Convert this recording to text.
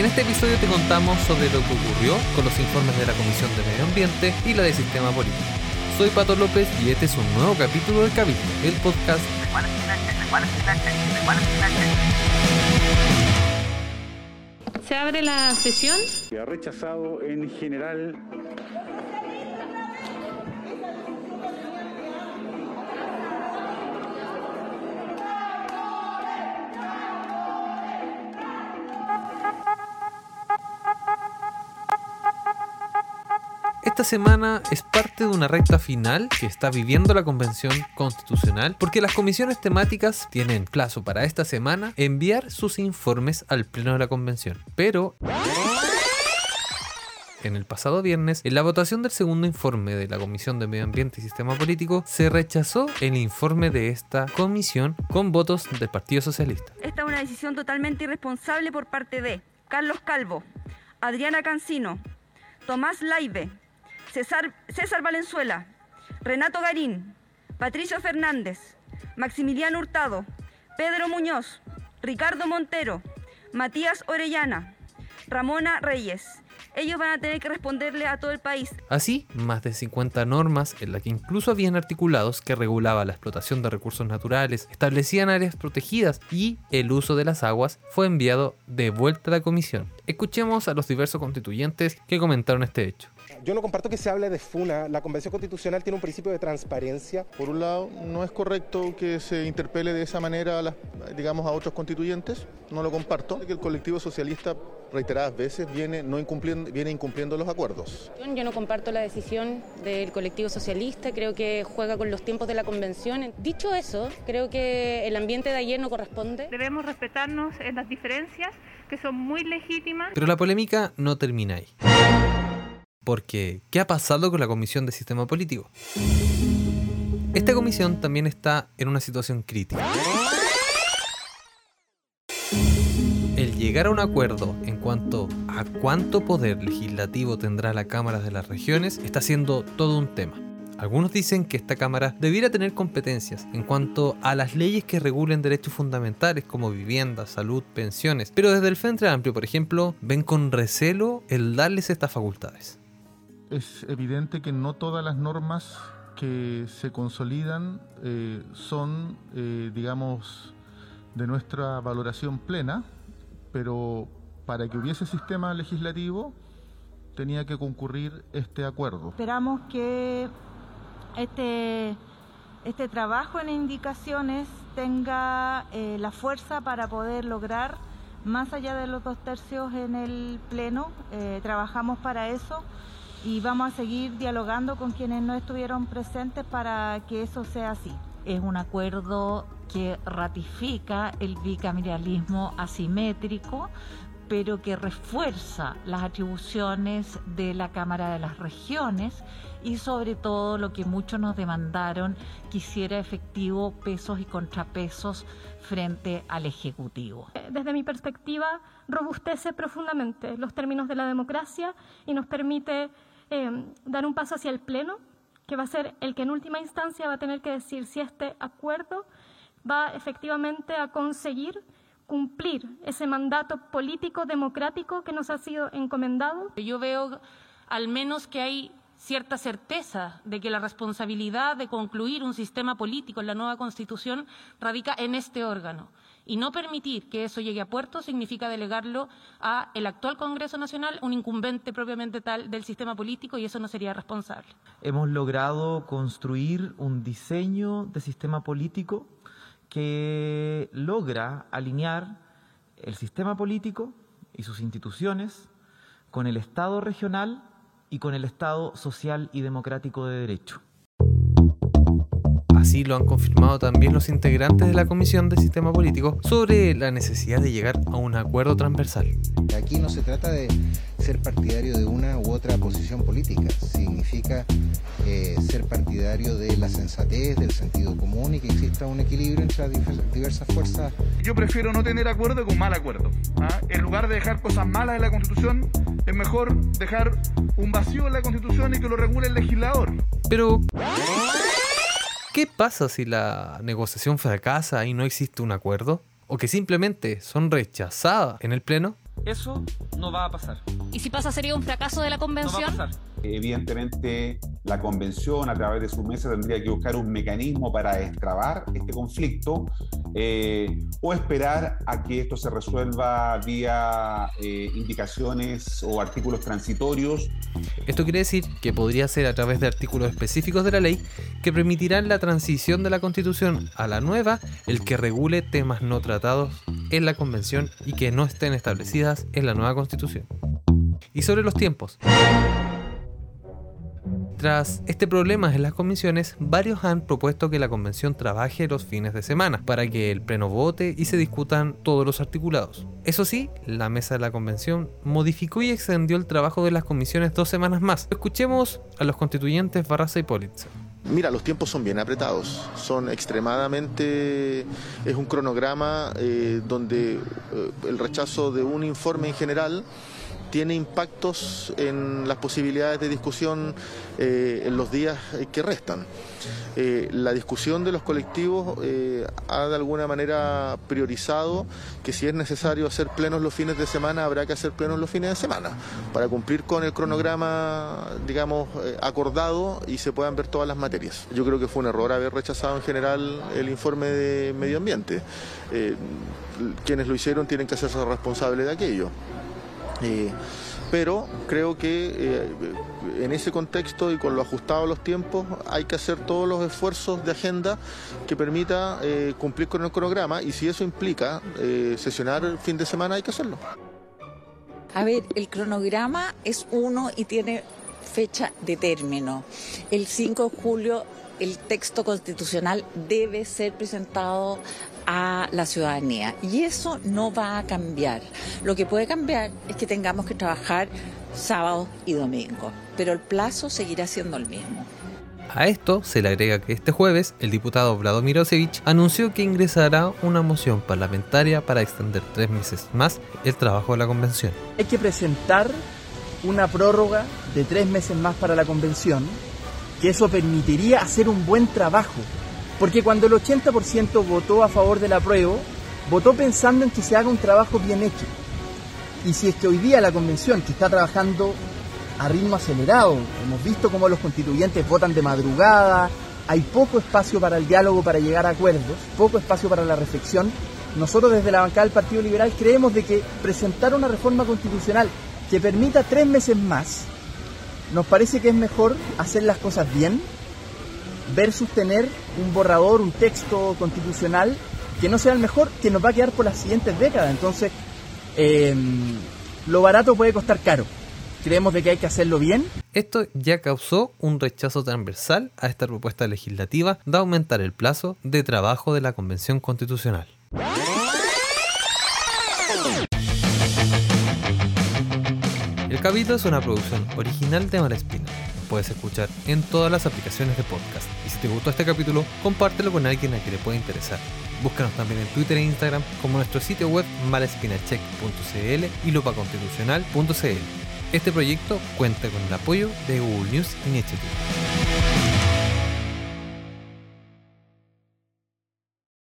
En este episodio te contamos sobre lo que ocurrió con los informes de la Comisión de Medio Ambiente y la de Sistema Político. Soy Pato López y este es un nuevo capítulo del Cabildo, el podcast Se abre la sesión. Se ha rechazado en general Esta semana es parte de una recta final que está viviendo la Convención Constitucional porque las comisiones temáticas tienen plazo para esta semana enviar sus informes al Pleno de la Convención. Pero en el pasado viernes, en la votación del segundo informe de la Comisión de Medio Ambiente y Sistema Político, se rechazó el informe de esta comisión con votos del Partido Socialista. Esta es una decisión totalmente irresponsable por parte de Carlos Calvo, Adriana Cancino, Tomás Laibe, César, César Valenzuela, Renato Garín, Patricio Fernández, Maximiliano Hurtado, Pedro Muñoz, Ricardo Montero, Matías Orellana, Ramona Reyes. Ellos van a tener que responderle a todo el país. Así, más de 50 normas, en las que incluso habían articulados que regulaba la explotación de recursos naturales, establecían áreas protegidas y el uso de las aguas, fue enviado de vuelta a la comisión. Escuchemos a los diversos constituyentes que comentaron este hecho. Yo no comparto que se hable de FUNA. La Convención Constitucional tiene un principio de transparencia. Por un lado, no es correcto que se interpele de esa manera a, las, digamos, a otros constituyentes. No lo comparto. Que el colectivo socialista reiteradas veces viene, no incumpliendo, viene incumpliendo los acuerdos. Yo no comparto la decisión del colectivo socialista, creo que juega con los tiempos de la convención. Dicho eso, creo que el ambiente de ayer no corresponde. Debemos respetarnos en las diferencias, que son muy legítimas. Pero la polémica no termina ahí. Porque, ¿qué ha pasado con la Comisión de Sistema Político? Esta comisión también está en una situación crítica. Llegar a un acuerdo en cuanto a cuánto poder legislativo tendrá la Cámara de las Regiones está siendo todo un tema. Algunos dicen que esta Cámara debiera tener competencias en cuanto a las leyes que regulen derechos fundamentales como vivienda, salud, pensiones, pero desde el Frente Amplio, por ejemplo, ven con recelo el darles estas facultades es evidente que no todas las normas que se consolidan eh, son, eh, digamos, de nuestra valoración plena, pero para que hubiese sistema legislativo tenía que concurrir este acuerdo. Esperamos que este, este trabajo en indicaciones tenga eh, la fuerza para poder lograr más allá de los dos tercios en el Pleno. trabajamos para eso y vamos a seguir dialogando con quienes no estuvieron presentes para que eso sea así. Es un acuerdo que ratifica el bicameralismo asimétrico, pero que refuerza las atribuciones de la Cámara de las Regiones y sobre todo lo que muchos nos demandaron, que hiciera efectivo pesos y contrapesos frente al Ejecutivo. Desde mi perspectiva, robustece profundamente los términos de la democracia y nos permite Em, dar un paso hacia el Pleno, que va a ser el que en última instancia va a tener que decir si este acuerdo va efectivamente a conseguir cumplir ese mandato político democrático que nos ha sido encomendado. Yo veo al menos que hay cierta certeza de que la responsabilidad de concluir un sistema político en la nueva Constitución radica en este órgano. Y no permitir que eso llegue a puerto significa delegarlo a el actual Congreso Nacional, un incumbente propiamente tal del sistema político, y eso no sería responsable. Hemos logrado construir un diseño de sistema político que logra alinear el sistema político y sus instituciones con el Estado regional y con el Estado social y democrático de derecho. Así lo han confirmado también los integrantes de la Comisión de Sistema Político sobre la necesidad de llegar a un acuerdo transversal. Aquí no se trata de ser partidario de una u otra posición política, significa eh, ser partidario de la sensatez, del sentido común y que exista un equilibrio entre las diversas fuerzas. Yo prefiero no tener acuerdo con mal acuerdo. ¿ah? En lugar de dejar cosas malas en la Constitución, es mejor dejar un vacío en la Constitución y que lo regule el legislador. Pero ¿Qué pasa si la negociación fracasa y no existe un acuerdo? ¿O que simplemente son rechazadas en el Pleno? Eso no va a pasar. ¿Y si pasa sería un fracaso de la convención? No va a pasar. Evidentemente, la convención a través de su mesa tendría que buscar un mecanismo para destrabar este conflicto eh, o esperar a que esto se resuelva vía eh, indicaciones o artículos transitorios. Esto quiere decir que podría ser a través de artículos específicos de la ley que permitirán la transición de la constitución a la nueva, el que regule temas no tratados en la convención y que no estén establecidas en la nueva constitución. Y sobre los tiempos. Tras este problema en las comisiones, varios han propuesto que la convención trabaje los fines de semana para que el pleno vote y se discutan todos los articulados. Eso sí, la mesa de la convención modificó y extendió el trabajo de las comisiones dos semanas más. Escuchemos a los constituyentes Barraza y Politzer. Mira, los tiempos son bien apretados, son extremadamente, es un cronograma eh, donde eh, el rechazo de un informe en general tiene impactos en las posibilidades de discusión eh, en los días que restan. Eh, la discusión de los colectivos eh, ha de alguna manera priorizado que si es necesario hacer plenos los fines de semana, habrá que hacer plenos los fines de semana para cumplir con el cronograma, digamos, acordado y se puedan ver todas las materias. Yo creo que fue un error haber rechazado en general el informe de medio ambiente. quienes lo hicieron tienen que hacerse responsables de aquello. Eh, pero creo que eh, en ese contexto y con lo ajustado a los tiempos hay que hacer todos los esfuerzos de agenda que permita eh, cumplir con el cronograma y si eso implica sesionar el fin de semana hay que hacerlo. A ver, el cronograma es uno y tiene fecha de término. El 5 de julio el texto constitucional debe ser presentado a la ciudadanía. Y eso no va a cambiar. Lo que puede cambiar es que tengamos que trabajar sábado y domingo, pero el plazo seguirá siendo el mismo. A esto se le agrega que este jueves el diputado Vladimir Osevich anunció que ingresará una moción parlamentaria para extender tres meses más el trabajo de la convención. Hay que presentar una prórroga de tres meses más para la convención, que eso permitiría hacer un buen trabajo porque cuando el 80% votó a favor del apruebo, votó pensando en que se haga un trabajo bien hecho. Y si es que hoy día la convención, que está trabajando a ritmo acelerado, hemos visto cómo los constituyentes votan de madrugada, hay poco espacio para el diálogo, para llegar a acuerdos, poco espacio para la reflexión, nosotros desde la bancada del Partido Liberal creemos de que presentar una reforma constitucional que permita tres meses más, nos parece que es mejor hacer las cosas bien, versus tener un borrador, un texto constitucional que no sea el mejor, que nos va a quedar por las siguientes décadas. Entonces, em, lo barato puede costar caro. Creemos de que hay que hacerlo bien. Esto ya causó un rechazo transversal a esta propuesta legislativa de aumentar el plazo de trabajo de la Convención Constitucional. El Cabildo es una producción original de Malespina puedes escuchar en todas las aplicaciones de podcast. Y si te gustó este capítulo, compártelo con alguien a quien le pueda interesar. Búscanos también en Twitter e Instagram como nuestro sitio web malespinacheck.cl y lopaconstitucional.cl. Este proyecto cuenta con el apoyo de Google News Initiative.